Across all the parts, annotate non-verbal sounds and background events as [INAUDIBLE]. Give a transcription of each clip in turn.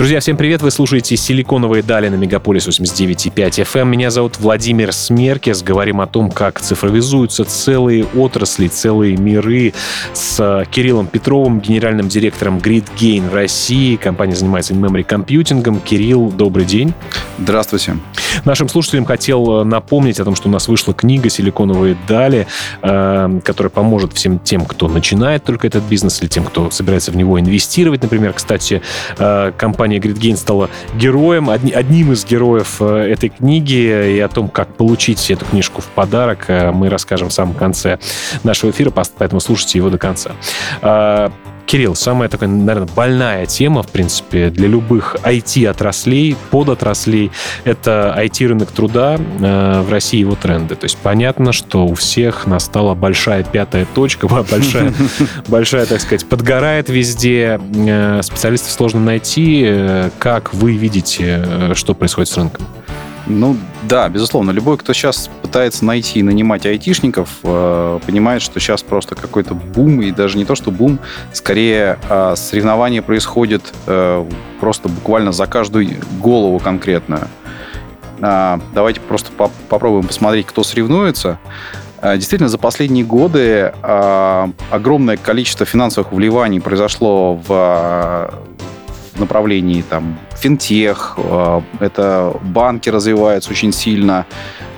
Друзья, всем привет! Вы слушаете «Силиконовые дали» на Мегаполис 89.5 FM. Меня зовут Владимир Смеркес. Говорим о том, как цифровизуются целые отрасли, целые миры с Кириллом Петровым, генеральным директором GridGain России. Компания занимается in-memory компьютингом. Кирилл, добрый день. Здравствуйте. Нашим слушателям хотел напомнить о том, что у нас вышла книга «Силиконовые дали», э, которая поможет всем тем, кто начинает только этот бизнес, или тем, кто собирается в него инвестировать. Например, кстати, э, компания компания GridGain стала героем, одним из героев э, этой книги. И о том, как получить эту книжку в подарок, э, мы расскажем в самом конце нашего эфира, поэтому слушайте его до конца. Кирилл, самая такая, наверное, больная тема, в принципе, для любых IT-отраслей, подотраслей, это IT-рынок труда э, в России его тренды. То есть понятно, что у всех настала большая пятая точка, [LAUGHS] большая, большая, так сказать, подгорает везде, э, специалистов сложно найти. Э, как вы видите, э, что происходит с рынком? Ну да, безусловно. Любой, кто сейчас пытается найти и нанимать айтишников, э, понимает, что сейчас просто какой-то бум, и даже не то, что бум, скорее э, соревнование происходит э, просто буквально за каждую голову конкретную. Э, давайте просто по попробуем посмотреть, кто соревнуется. Э, действительно, за последние годы огромное количество финансовых вливаний произошло в направлении там финтех, э, это банки развиваются очень сильно,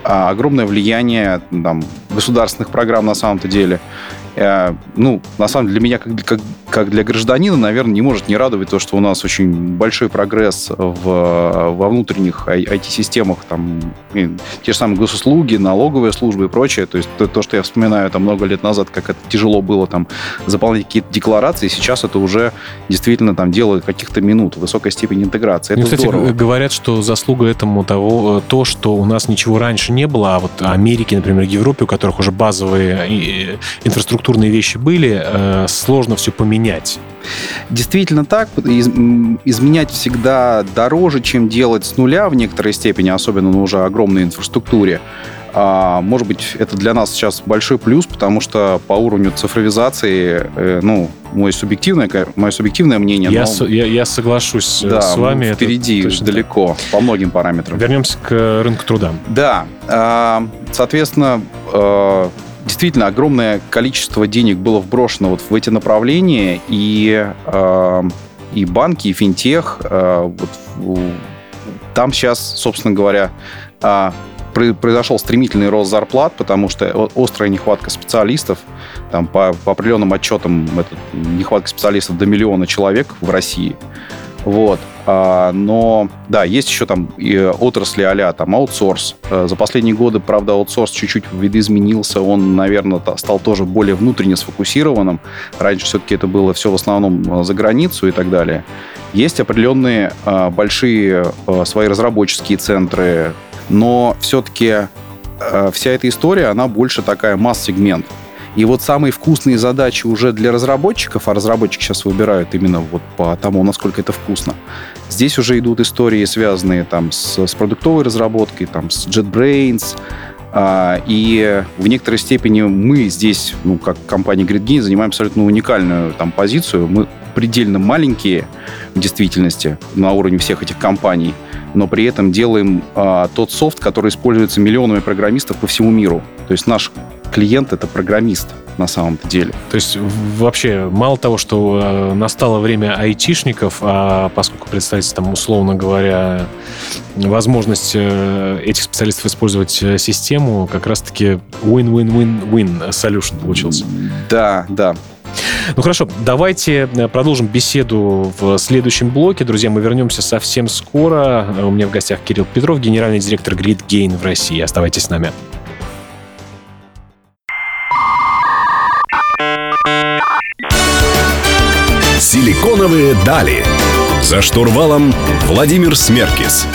а огромное влияние там, государственных программ на самом-то деле. Э, ну, на самом деле, для меня, как, как, как для гражданина, наверное, не может не радовать то, что у нас очень большой прогресс в, во внутренних IT-системах, там, те же самые госуслуги, налоговые службы и прочее. То есть то, то, что я вспоминаю там много лет назад, как это тяжело было там заполнять какие-то декларации, сейчас это уже действительно там дело каких-то минут, высокой степени интеграции. Это ну, кстати, здорово. говорят, что заслуга этому того, э, то, что у нас ничего раньше не было, а вот Америке, например, Европе, у которых уже базовые инфраструктуры структурные вещи были, э, сложно все поменять. Действительно так. Из, изменять всегда дороже, чем делать с нуля в некоторой степени, особенно на уже огромной инфраструктуре. А, может быть, это для нас сейчас большой плюс, потому что по уровню цифровизации, э, ну, мое субъективное, мое субъективное мнение. Я, но, со, я, я соглашусь э, да, с вами. Впереди это далеко по многим параметрам. Вернемся к рынку труда. Да. А, соответственно, э, действительно огромное количество денег было вброшено вот в эти направления, и, э, и банки, и финтех, э, вот, там сейчас, собственно говоря, э, произошел стремительный рост зарплат, потому что острая нехватка специалистов, там по, по определенным отчетам это нехватка специалистов до миллиона человек в России. Вот. А, но, да, есть еще там отрасли а там аутсорс. Э, за последние годы, правда, аутсорс чуть-чуть видоизменился. Он, наверное, стал тоже более внутренне сфокусированным. Раньше все-таки это было все в основном э, за границу и так далее. Есть определенные э, большие свои разработческие центры, но все-таки вся эта история, она больше такая масс-сегмент. И вот самые вкусные задачи уже для разработчиков, а разработчики сейчас выбирают именно вот по тому, насколько это вкусно, здесь уже идут истории, связанные там с, с продуктовой разработкой, там с JetBrains, а, и в некоторой степени мы здесь, ну, как компания GridGain, занимаем абсолютно уникальную там позицию. Мы предельно маленькие в действительности на уровне всех этих компаний, но при этом делаем а, тот софт, который используется миллионами программистов по всему миру. То есть наш клиент — это программист на самом-то деле. То есть вообще мало того, что э, настало время айтишников, а поскольку представится там, условно говоря, возможность э, этих специалистов использовать э, систему, как раз-таки win-win-win-win solution получился. Да, да. Ну хорошо, давайте продолжим беседу в следующем блоке. Друзья, мы вернемся совсем скоро. У меня в гостях Кирилл Петров, генеральный директор GridGain в России. Оставайтесь с нами. Силиконовые дали. За штурвалом Владимир Смеркис.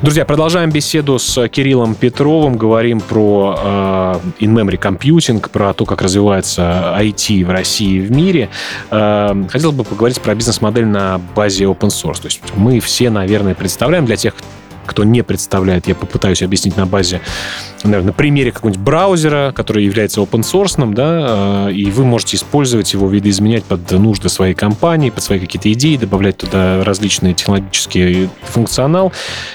Друзья, продолжаем беседу с Кириллом Петровым. Говорим про э, in-memory компьютинг, про то, как развивается IT в России и в мире. Э, хотел бы поговорить про бизнес-модель на базе open source. То есть мы все, наверное, представляем для тех, кто не представляет, я попытаюсь объяснить на базе, наверное, на примере какого-нибудь браузера, который является open source, да, и вы можете использовать его, видоизменять под нужды своей компании, под свои какие-то идеи, добавлять туда различные технологические функционал.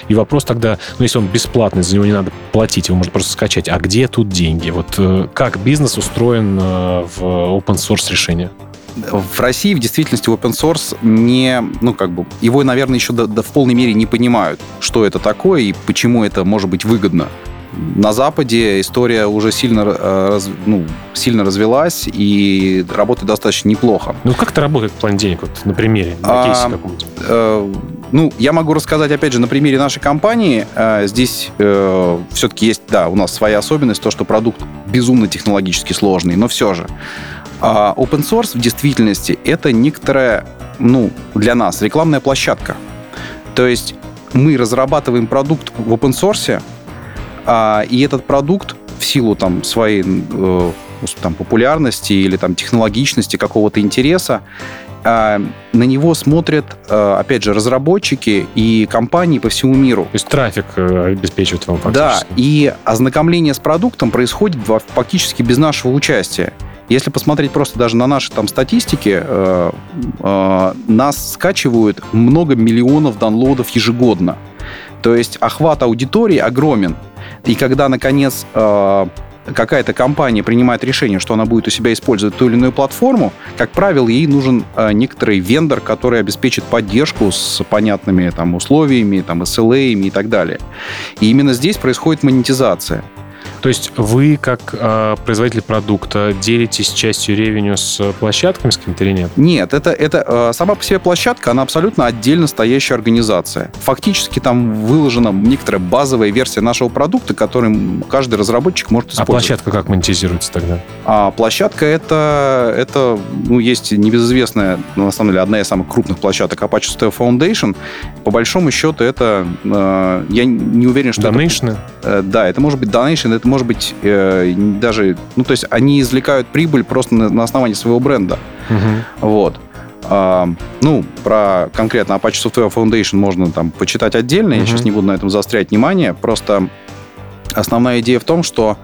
И вопрос тогда, ну, если он бесплатный, за него не надо платить, его можно просто скачать. А где тут деньги? Вот э, как бизнес устроен э, в open source решения? В России в действительности open source не, ну как бы, его, наверное, еще до, до в полной мере не понимают, что это такое и почему это может быть выгодно. На Западе история уже сильно, э, раз, ну, сильно развелась и работает достаточно неплохо. Ну, как это работает в плане денег, вот, на примере, на кейсе каком-нибудь? Э, ну, я могу рассказать, опять же, на примере нашей компании. Э, здесь э, все-таки есть, да, у нас своя особенность, то, что продукт безумно технологически сложный, но все же. А open source в действительности это некоторая, ну, для нас рекламная площадка. То есть мы разрабатываем продукт в open source, а, и этот продукт в силу там своей э, там, популярности или там технологичности какого-то интереса а, на него смотрят, а, опять же, разработчики и компании по всему миру. То есть трафик э, обеспечивает вам фактически. Да, и ознакомление с продуктом происходит фактически без нашего участия. Если посмотреть просто даже на наши там статистики, э, э, нас скачивают много миллионов данлодов ежегодно. То есть охват аудитории огромен. И когда, наконец, э, какая-то компания принимает решение, что она будет у себя использовать ту или иную платформу, как правило, ей нужен некоторый вендор, который обеспечит поддержку с понятными там, условиями, там, SLA и так далее. И именно здесь происходит монетизация. То есть вы, как э, производитель продукта, делитесь частью ревеню с площадками с какими-то или нет? Нет, это, это э, сама по себе площадка, она абсолютно отдельно стоящая организация. Фактически там выложена некоторая базовая версия нашего продукта, который каждый разработчик может а использовать. А площадка как монетизируется тогда? А площадка это, это ну, есть небезызвестная, на самом деле, одна из самых крупных площадок Apache Style Foundation. По большому счету это, э, я не уверен, что Donation? Это, э, да, это может быть donation, это может быть, э, даже... Ну, то есть они извлекают прибыль просто на, на основании своего бренда. Угу. Вот. А, ну, про конкретно Apache Software Foundation можно там почитать отдельно. Я сейчас не буду на этом заострять внимание. Просто основная идея в том, что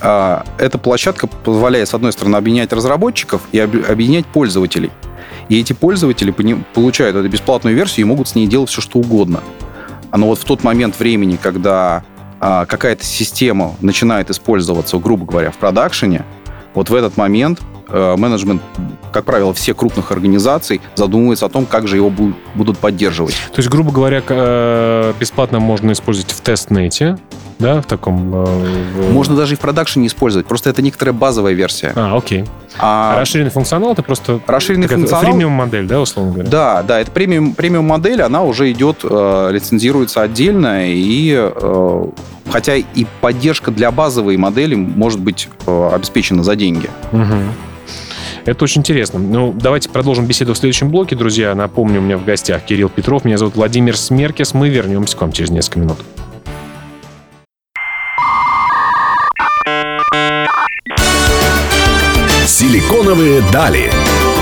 а, эта площадка позволяет, с одной стороны, объединять разработчиков и объединять пользователей. И эти пользователи получают эту бесплатную версию и могут с ней делать все, что угодно. Но вот в тот момент времени, когда а, какая-то система начинает использоваться, грубо говоря, в продакшене, вот в этот момент э, менеджмент, как правило, всех крупных организаций задумывается о том, как же его будут поддерживать. То есть, грубо говоря, э, бесплатно можно использовать в тестнете, да, в таком... Э, можно даже и в продакшене использовать, просто это некоторая базовая версия. А, окей. А, а расширенный функционал это просто... Расширенный функционал... Премиум модель, да, условно говоря? Да, да, это премиум, премиум модель, она уже идет, э, лицензируется отдельно, и э, хотя и поддержка для базовой модели может быть э, обеспечена за деньги. Угу. Это очень интересно. Ну, давайте продолжим беседу в следующем блоке, друзья. Напомню, у меня в гостях Кирилл Петров, меня зовут Владимир Смеркес. Мы вернемся к вам через несколько минут. Силиконовые дали.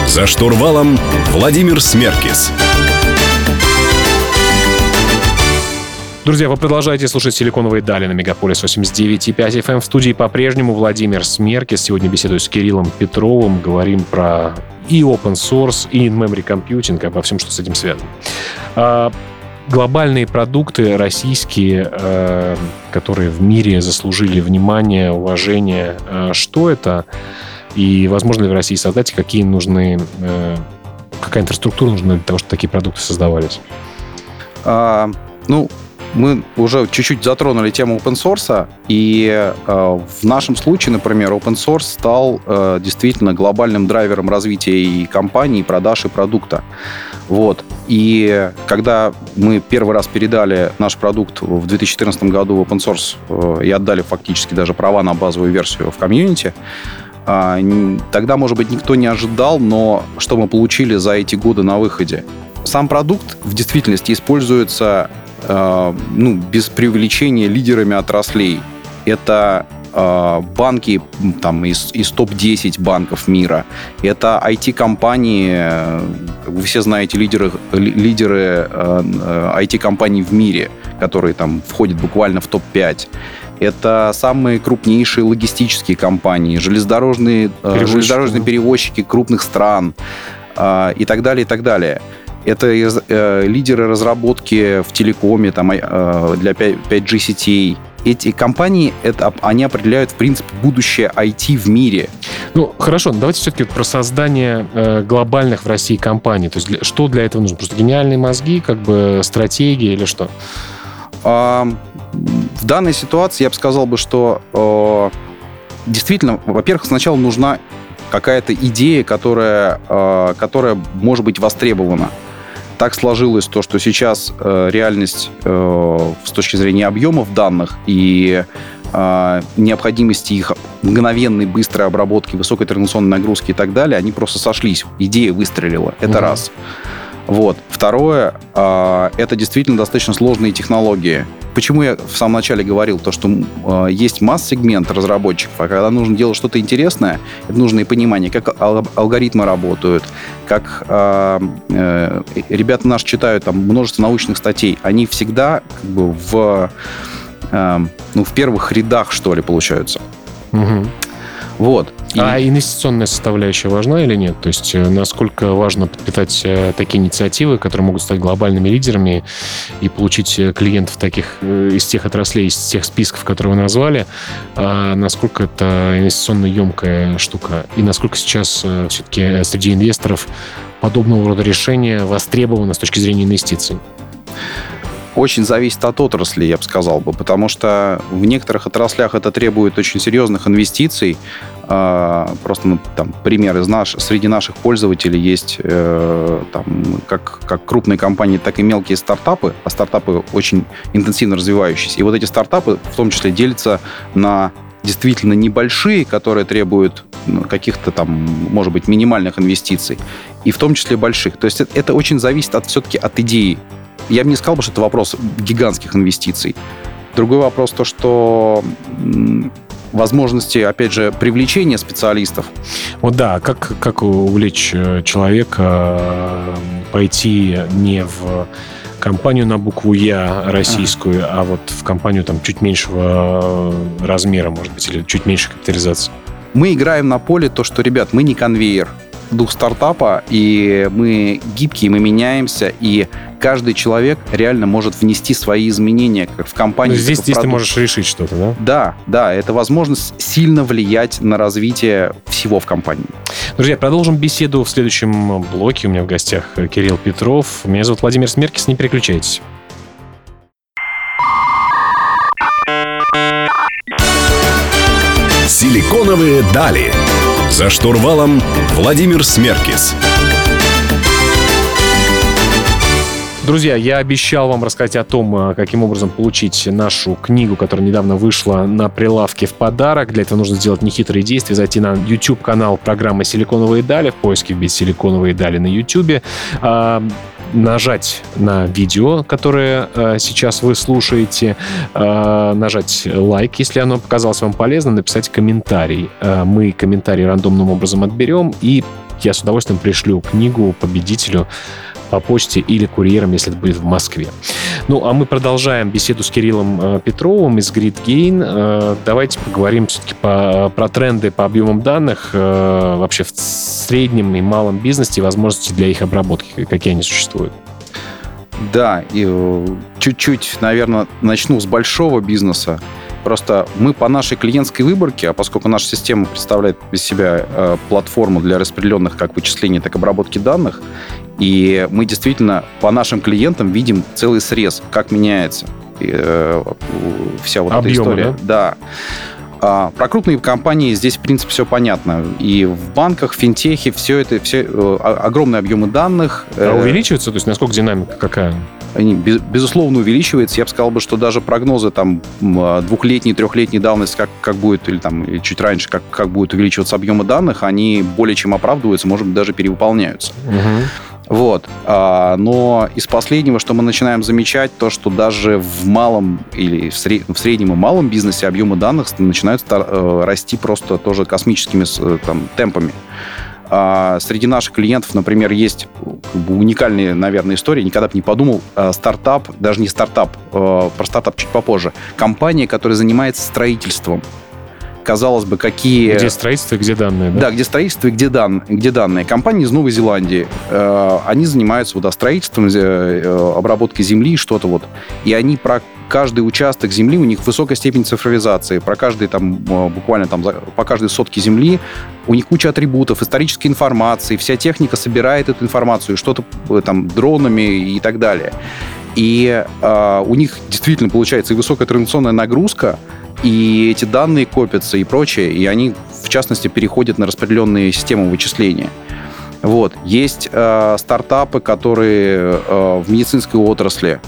За штурвалом Владимир Смеркис. Друзья, вы продолжаете слушать «Силиконовые дали» на Мегаполис 89.5 FM. Эм. В студии по-прежнему Владимир Смеркис. Сегодня беседую с Кириллом Петровым. Говорим про и open source, и in-memory computing, обо всем, что с этим связано. А, глобальные продукты российские, э, которые в мире заслужили внимание, уважение, э, что это? И возможно ли в России создать, и какие нужны, э, какая инфраструктура нужна для того, чтобы такие продукты создавались? А, ну, мы уже чуть-чуть затронули тему open source, и э, в нашем случае, например, open source стал э, действительно глобальным драйвером развития и компании, и продаж, и продукта. Вот. И когда мы первый раз передали наш продукт в 2014 году в open source э, и отдали фактически даже права на базовую версию в комьюнити, тогда, может быть, никто не ожидал, но что мы получили за эти годы на выходе? Сам продукт в действительности используется Э, ну, без преувеличения лидерами отраслей. Это э, банки там, из, из топ-10 банков мира. Это IT-компании, вы все знаете, лидеры, лидеры э, IT-компаний в мире, которые там входят буквально в топ-5. Это самые крупнейшие логистические компании, железнодорожные, железнодорожные перевозчики крупных стран и так далее, и так далее. Это э, лидеры разработки в телекоме там, э, для 5G сетей. Эти компании, это, они определяют, в принципе, будущее IT в мире. Ну, хорошо, давайте все-таки про создание э, глобальных в России компаний. То есть для, что для этого нужно? Просто гениальные мозги, как бы стратегии или что? А, в данной ситуации я бы сказал бы, что э, действительно, во-первых, сначала нужна какая-то идея, которая, э, которая может быть востребована так сложилось то, что сейчас э, реальность с точки зрения объемов данных и необходимости их мгновенной быстрой обработки, высокой транзакционной нагрузки и так далее, они просто сошлись. Идея выстрелила. Это угу. раз. Вот. Второе, э, это действительно достаточно сложные технологии. Почему я в самом начале говорил, то, что э, есть масс-сегмент разработчиков, а когда нужно делать что-то интересное, это нужно и понимание, как ал- алгоритмы работают, как э, э, ребята наши читают там множество научных статей, они всегда как бы в, э, ну, в первых рядах, что ли, получаются. Угу. Вот. А инвестиционная составляющая важна или нет? То есть э, насколько важно подпитать э, такие инициативы, которые могут стать глобальными лидерами и получить э, клиентов таких из тех отраслей, из тех списков, которые вы назвали, а насколько это инвестиционно емкая штука? И насколько сейчас все-таки среди инвесторов подобного рода решения востребовано с точки зрения инвестиций? Очень зависит от отрасли, я бы сказал бы, потому что в некоторых отраслях это требует очень серьезных инвестиций. А, просто ну, там пример из наш, среди наших пользователей есть э, там, как, как крупные компании, так и мелкие стартапы, а стартапы очень интенсивно развивающиеся. И вот эти стартапы в том числе делятся на действительно небольшие, которые требуют ну, каких-то там, может быть, минимальных инвестиций, и в том числе больших. То есть это, очень зависит от, все-таки от идеи я бы не сказал, что это вопрос гигантских инвестиций. Другой вопрос то, что возможности, опять же, привлечения специалистов. Вот да, как, как увлечь э, человека э, пойти не в компанию на букву Я российскую, а, а вот в компанию там чуть меньшего э, размера, может быть, или чуть меньше капитализации? Мы играем на поле то, что, ребят, мы не конвейер дух стартапа, и мы гибкие, мы меняемся, и каждый человек реально может внести свои изменения как в компанию. здесь, здесь ты можешь решить что-то, да? Да, да, это возможность сильно влиять на развитие всего в компании. Друзья, продолжим беседу в следующем блоке. У меня в гостях Кирилл Петров. Меня зовут Владимир Смеркис, не переключайтесь. Силиконовые дали. За штурвалом Владимир Смеркис. Друзья, я обещал вам рассказать о том, э, каким образом получить нашу книгу, которая недавно вышла на прилавке в подарок. Для этого нужно сделать нехитрые действия, зайти на YouTube-канал программы «Силиконовые дали», в поиске вбить «Силиконовые дали» на YouTube, а, нажать на видео, которое э, сейчас вы слушаете, э, нажать лайк, если оно показалось вам полезно, написать комментарий. Мы комментарий рандомным образом отберем, и я с удовольствием пришлю книгу победителю по почте или курьером, если это будет в Москве. Ну, а мы продолжаем беседу с Кириллом э, Петровым из GridGain. Э, давайте поговорим все-таки по, про тренды по объемам данных э, вообще в среднем и малом бизнесе и возможности для их обработки, какие они существуют. Да, и чуть-чуть, наверное, начну с большого бизнеса. Просто мы по нашей клиентской выборке, а поскольку наша система представляет из себя э, платформу для распределенных как вычислений, так и обработки данных, и мы действительно по нашим клиентам видим целый срез, как меняется э, вся вот Объемы, эта история. Да. да. А, про крупные компании здесь, в принципе, все понятно. И в банках, в финтехе все это, все э, огромные объемы данных. А э, увеличивается? То есть насколько динамика какая? Они, безусловно, увеличивается. Я бы сказал, бы, что даже прогнозы там двухлетней, трехлетней давности, как, как будет, или там чуть раньше, как, как будет увеличиваться объемы данных, они более чем оправдываются, может быть, даже перевыполняются. Угу. Вот. А, но из последнего, что мы начинаем замечать, то, что даже в малом или в, сред... в среднем и малом бизнесе объемы данных начинают э, расти просто тоже космическими э, там, темпами. А, среди наших клиентов, например, есть как бы, уникальные, наверное, истории. Никогда бы не подумал. А, стартап, даже не стартап, про стартап чуть попозже. Компания, которая занимается строительством казалось бы, какие... Где строительство и где данные, да? Да, где строительство и где, дан... где данные. Компании из Новой Зеландии, э, они занимаются вот, строительством, э, обработкой земли, что-то вот. И они про каждый участок земли, у них высокая степень цифровизации. Про каждый там, э, буквально там, по каждой сотке земли у них куча атрибутов, исторической информации, вся техника собирает эту информацию, что-то э, там дронами и так далее. И э, у них действительно получается и высокая транзакционная нагрузка, и эти данные копятся и прочее, и они, в частности, переходят на распределенные системы вычисления. Вот. Есть э, стартапы, которые э, в медицинской отрасли.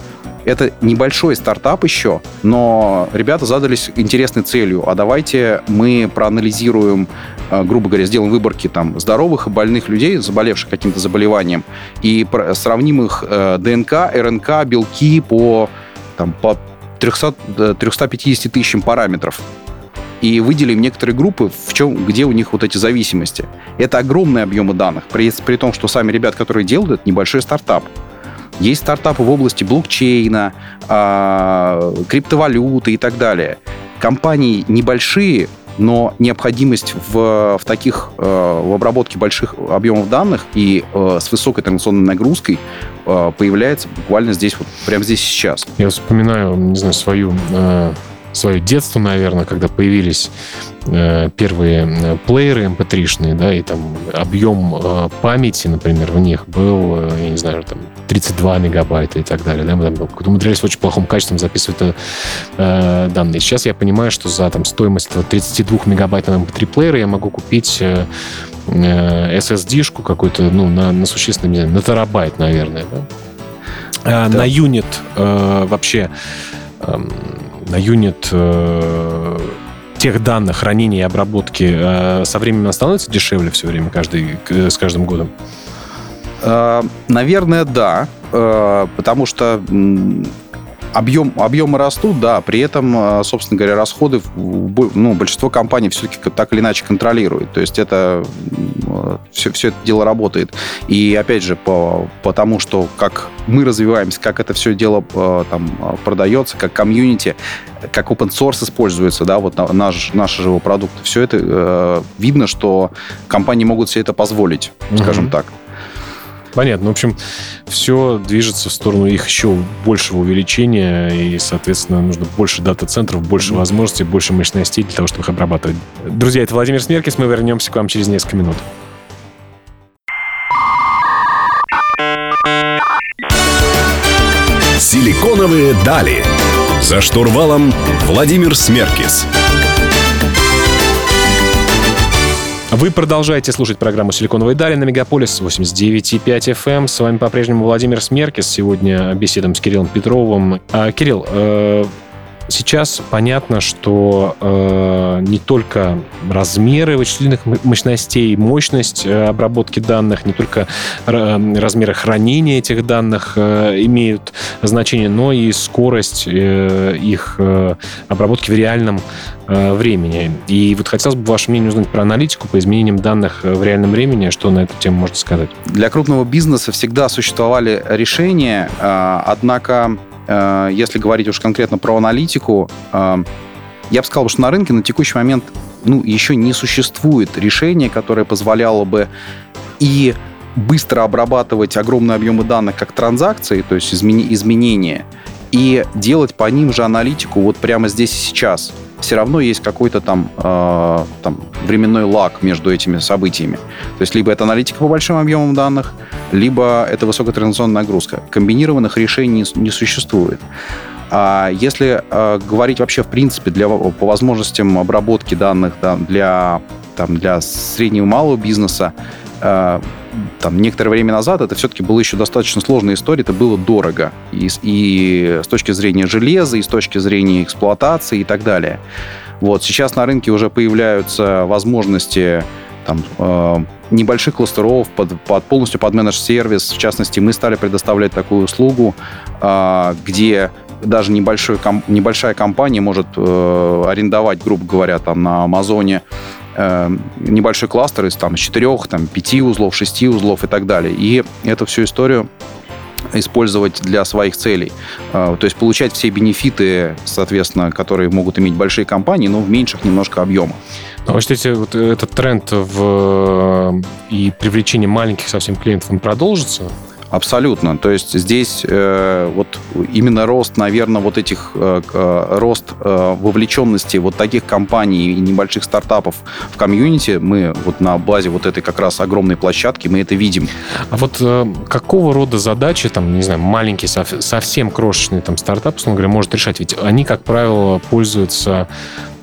Это небольшой стартап еще, но ребята задались интересной целью. А давайте мы проанализируем, э, грубо говоря, сделаем выборки там, здоровых и больных людей, заболевших каким-то заболеванием, и сравним их э, ДНК, РНК, белки по, там, по 300, 350 тысячам параметров и выделим некоторые группы, в чем, где у них вот эти зависимости. Это огромные объемы данных, при, при том, что сами ребят, которые делают, это небольшой стартап. Есть стартапы в области блокчейна, э, криптовалюты и так далее. Компании небольшие, но необходимость в, в таких, э, в обработке больших объемов данных и э, с высокой транзакционной нагрузкой э, появляется буквально здесь, вот прямо здесь сейчас. Я вспоминаю, не знаю, свою свое детство, наверное, когда появились первые плееры mp3-шные, эм да, и там объем памяти, например, в них был, я не знаю, там 32 мегабайта и так далее, да, мы там умудрялись очень плохом качестве записывать э, э, данные. Сейчас я понимаю, что за там стоимость этого 32 мегабайтного mp3 плеера я могу купить э, SSD-шку какую-то, ну, на, на не знаю, на терабайт, наверное, да. А, да. На юнит э, вообще эм, на юнит э, тех данных хранения и обработки э, со временем становится дешевле все время, каждый, с каждым годом? Э, наверное, да. Э, потому что объем, объемы растут, да, при этом, э, собственно говоря, расходы ну, большинство компаний все-таки так или иначе контролирует. То есть это все, все это дело работает. И опять же, по, потому что как мы развиваемся, как это все дело там продается, как комьюнити, как open source используется, да, вот наш, наши же продукты, все это э, видно, что компании могут себе это позволить, mm-hmm. скажем так. Понятно. В общем, все движется в сторону их еще большего увеличения, и, соответственно, нужно больше дата-центров, больше возможностей, больше мощностей для того, чтобы их обрабатывать. Друзья, это Владимир Смеркис. Мы вернемся к вам через несколько минут. Силиконовые дали. За штурвалом Владимир Смеркис. Вы продолжаете слушать программу «Силиконовые дали» на Мегаполис 89,5 FM. Эм. С вами по-прежнему Владимир Смеркис. Сегодня беседуем с Кириллом Петровым. А, Кирилл, э, Сейчас понятно, что э, не только размеры вычислительных мощностей, мощность э, обработки данных, не только э, размеры хранения этих данных э, имеют значение, но и скорость э, их э, обработки в реальном э, времени. И вот хотелось бы ваше мнение узнать про аналитику по изменениям данных э, в реальном времени. Что на эту тему можете сказать? Для крупного бизнеса всегда существовали решения, э, однако если говорить уж конкретно про аналитику, э, я бы сказал, что на рынке на текущий момент ну, еще не существует решения, которое позволяло бы и быстро обрабатывать огромные объемы данных как транзакции, то есть изменения, и делать по ним же аналитику вот прямо здесь и сейчас все равно есть какой-то там, э, там временной лаг между этими событиями. То есть либо это аналитика по большим объемам данных, либо это высокотранзакционная нагрузка. Комбинированных решений не, существует. А если э, говорить вообще в принципе для, по возможностям обработки данных да, для, там, для среднего и малого бизнеса, э, там, некоторое время назад это все-таки была еще достаточно сложная история, это было дорого. И, и с точки зрения железа, и с точки зрения эксплуатации и так далее. Вот, сейчас на рынке уже появляются возможности там, э, небольших кластеров под, под полностью под менедж-сервис. В частности, мы стали предоставлять такую услугу, э, где даже небольшой, ком, небольшая компания может э, арендовать, грубо говоря, там на Амазоне небольшой кластер из там, четырех, там, пяти узлов, шести узлов и так далее. И эту всю историю использовать для своих целей. Э, то есть получать все бенефиты, соответственно, которые могут иметь большие компании, но в меньших немножко объемах. А вы считаете, вот этот тренд в и привлечение маленьких совсем клиентов он продолжится? Абсолютно. То есть здесь э, вот именно рост, наверное, вот этих э, э, рост э, вовлеченности вот таких компаний и небольших стартапов в комьюнити, мы вот на базе вот этой как раз огромной площадки мы это видим. А вот э, какого рода задачи, там, не знаю, маленький, сов, совсем крошечный там стартап, условно говоря, может решать? Ведь они, как правило, пользуются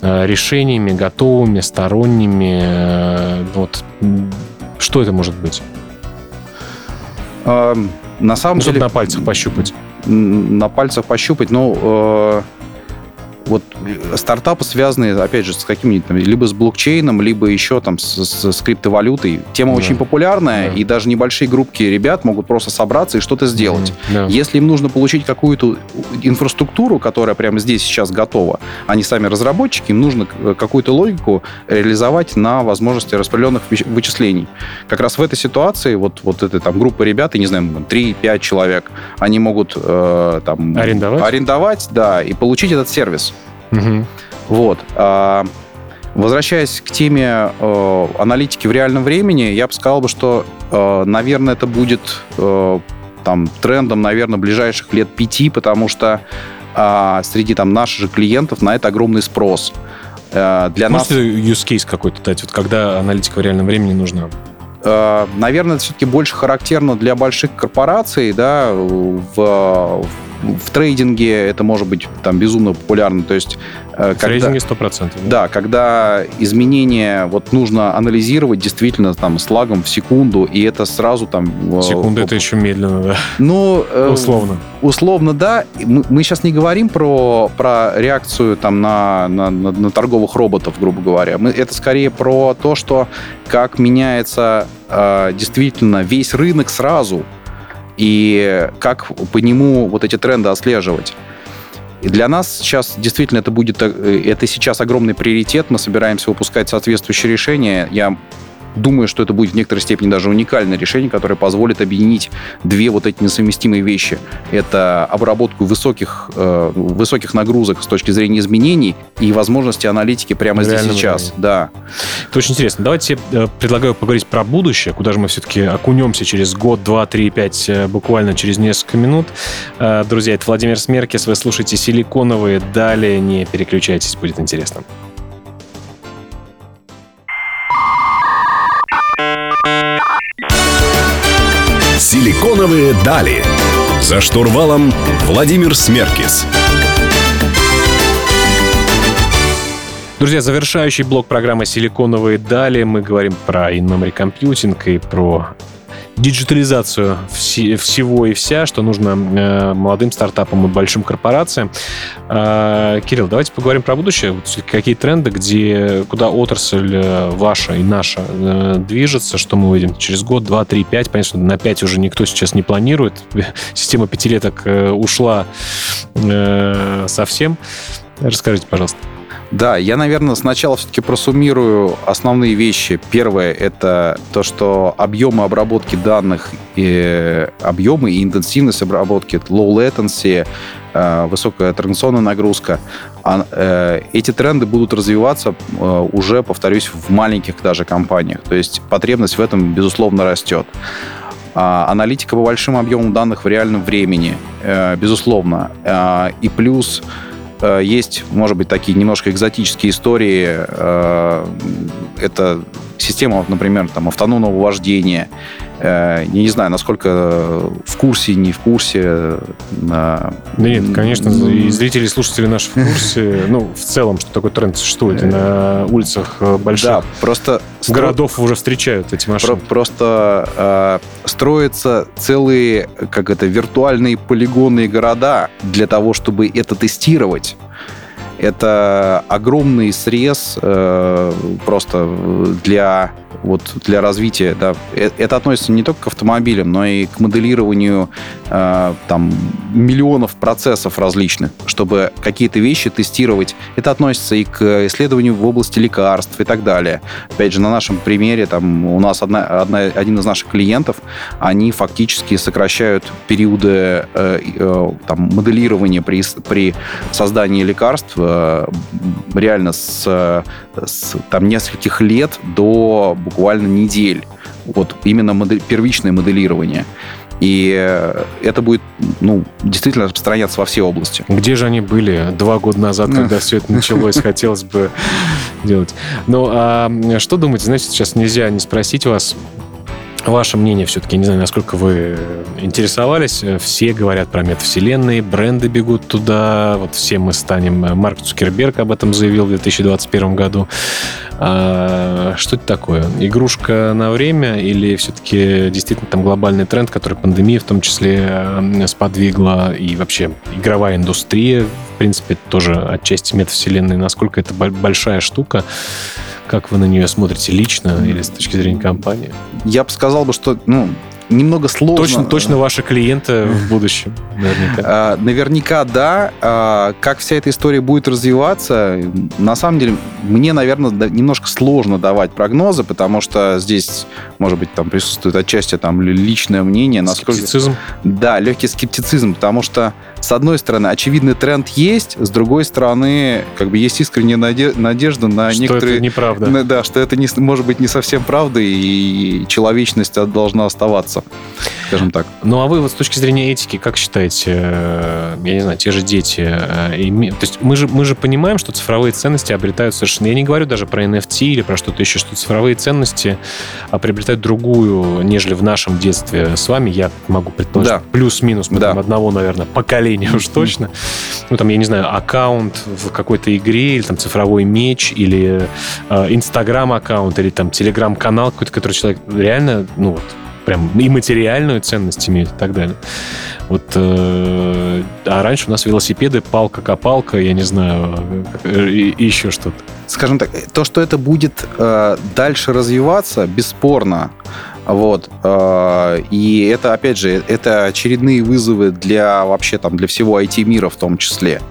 э, решениями готовыми, сторонними. Э, вот что это может быть? Э, на самом чтобы деле... на пальцах пощупать. На пальцах пощупать, ну, э, вот э, стартапы связаны, опять же, с каким-нибудь, либо с блокчейном, либо еще там с, с- с криптовалютой. Тема Да. очень популярная, Да. и даже небольшие группки ребят могут просто собраться и что-то сделать. Да. Если им нужно получить какую-то инфраструктуру, которая прямо здесь сейчас готова, они сами разработчики, им нужно к- какую-то логику реализовать на возможности распределенных выч- вычислений. Как раз в этой ситуации вот, вот эта там группа ребят, я не знаю, там, 3-5 человек, они могут э, там... Арендовать? Арендовать, да, и получить этот сервис. Мгм. Вот. А, Возвращаясь к теме э, аналитики в реальном времени, я бы сказал, что, э, наверное, это будет э, там, трендом, наверное, ближайших лет пяти, потому что а, среди там, наших же клиентов на это огромный спрос. Э, для нас, Можете use case какой-то дать, вот когда аналитика в реальном времени нужна? э, наверное, это все-таки больше характерно для больших корпораций, да, в, в трейдинге это может быть там безумно популярно. То есть, э, В когда- трейдинге 100%. Да, когда изменения вот нужно анализировать действительно там с лагом в секунду, и это сразу там... э, Секунда это еще медленно, да. Ну, э, Условно. Условно, да. Мы, мы сейчас не говорим про, про реакцию там на, на, на- на торговых роботов, грубо говоря. Мы, это скорее про то, что как меняется э, действительно весь рынок сразу, и как по нему вот эти тренды отслеживать. И для нас сейчас действительно это будет, э, это сейчас огромный приоритет. Мы собираемся выпускать соответствующие решения. Я думаю, что это будет в некоторой степени даже уникальное решение, которое позволит объединить две вот эти несовместимые вещи. Это обработку высоких, э, высоких нагрузок с точки зрения изменений и возможности аналитики прямо здесь и реальном сейчас. времени. Да. Это очень интересно. Давайте э, предлагаю поговорить про будущее, куда же мы все-таки окунемся через год, два, три, пять, э, буквально через несколько минут. Э, Друзья, это Владимир Смеркис, вы слушаете «Силиконовые». Далее не переключайтесь, будет интересно. Силиконовые дали. За штурвалом Владимир Смеркис. Друзья, завершающий блок программы «Силиконовые дали». Мы говорим про in-memory компьютинг и про диджитализацию все- всего и вся, что нужно э, молодым стартапам и большим корпорациям. Э, Кирилл, давайте поговорим про будущее. Какие тренды, где, куда отрасль э, ваша и наша э, движется, что мы увидим через год, два, три, пять. Понятно, что на пять уже никто сейчас не планирует. [LAUGHS] Система пятилеток э, ушла э, совсем. Расскажите, пожалуйста. Да, я, наверное, сначала все-таки просуммирую основные вещи. Первое – это то, что объемы обработки данных, и объемы и интенсивность обработки, low latency, э, высокая транзакционная нагрузка, а, э, эти тренды будут развиваться э, уже, повторюсь, в маленьких даже компаниях. То есть потребность в этом, безусловно, растет. А, Аналитика по большим объемам данных в реальном времени, э, безусловно. А, И плюс э, есть, может быть, такие немножко экзотические истории. э, Это система, например, там, автономного вождения. Э, Я не знаю, насколько в курсе, не в курсе. э, Да нет, конечно, и зрители, и слушатели наши в курсе, [LAUGHS] ну, в целом, что такой тренд существует, и на улицах э, больших Да, просто городов уже встречают эти машины. просто э, строятся целые, как это, виртуальные полигонные города для того, чтобы это тестировать. Это огромный срез э, просто для вот для развития, да, э, это относится не только к автомобилям, но и к моделированию э, там миллионов процессов различных, чтобы какие-то вещи тестировать. Это относится и к исследованию в области лекарств и так далее. Опять же, на нашем примере, там у нас одна, одна, один из наших клиентов, они фактически сокращают периоды э, э, там, моделирования при, при создании лекарств э, реально с, с там, нескольких лет до буквально недель. Вот именно модель, первичное моделирование. И э, это будет, ну, действительно распространяться во все области. Где же они были два года назад, когда все это началось? [LAUGHS] Хотелось бы делать. Ну, а что думаете? Знаете, сейчас нельзя не спросить вас, Ваше мнение все-таки, не знаю, насколько вы интересовались. Все говорят про метавселенные, бренды бегут туда. Вот все мы станем... Марк Цукерберг об этом заявил в 2021 году. А, что это такое? Игрушка на время или все-таки действительно там глобальный тренд, который пандемия в том числе сподвигла, и вообще игровая индустрия, в принципе, тоже отчасти метавселенной, насколько это большая штука? Как вы на нее смотрите лично или с точки зрения компании? Я бы сказал бы, что ну, немного сложно. Точно, точно ваши клиенты в будущем, наверняка. А, наверняка, да. А, как вся эта история будет развиваться, на самом деле, мне, наверное, немножко сложно давать прогнозы, потому что здесь, может быть, там присутствует отчасти там личное мнение. Насколько... Скептицизм? Да, легкий скептицизм, потому что, с одной стороны, очевидный тренд есть, с другой стороны, как бы есть искренняя надежда на что некоторые... это неправда. На, да, что это не, может быть не совсем правда, и человечность должна оставаться скажем так. Ну, а вы вот с точки зрения этики, как считаете, э, я не знаю, те же дети, э, то есть мы же, мы же понимаем, что цифровые ценности обретают совершенно... Я не говорю даже про NFT или про что-то еще, что цифровые ценности приобретают другую, нежели в нашем детстве с вами. Я могу предположить, да. плюс-минус мы да. там одного, наверное, поколения уж точно. Ну, там, я не знаю, аккаунт в какой-то игре, или там цифровой меч, или э, инстаграм-аккаунт, или там телеграм-канал какой-то, который человек реально, ну, вот, прям и материальную ценность имеют и так далее. Вот, э, а раньше у нас велосипеды, палка-копалка, я не знаю, и, и еще что-то. Скажем так, то, что это будет э, дальше развиваться, бесспорно. Вот. Э, и это, опять же, это очередные вызовы для вообще там для всего IT-мира в том числе.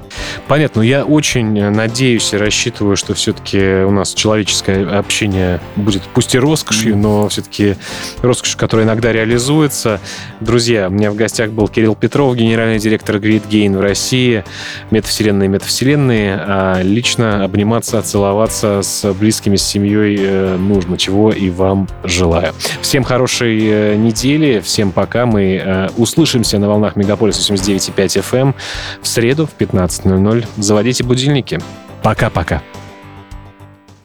Понятно. Я очень надеюсь и рассчитываю, что все-таки у нас человеческое общение будет пусть и роскошью, но все-таки роскошью, которая иногда реализуется. Друзья, у меня в гостях был Кирилл Петров, генеральный директор Gain в России, метавселенные, метавселенные. А лично обниматься, целоваться с близкими, с семьей э, нужно, чего и вам желаю. Всем хорошей э, недели, всем пока. Мы э, услышимся на волнах Мегаполиса 89.5 FM в среду в 15.00. Заводите будильники. Пока-пока.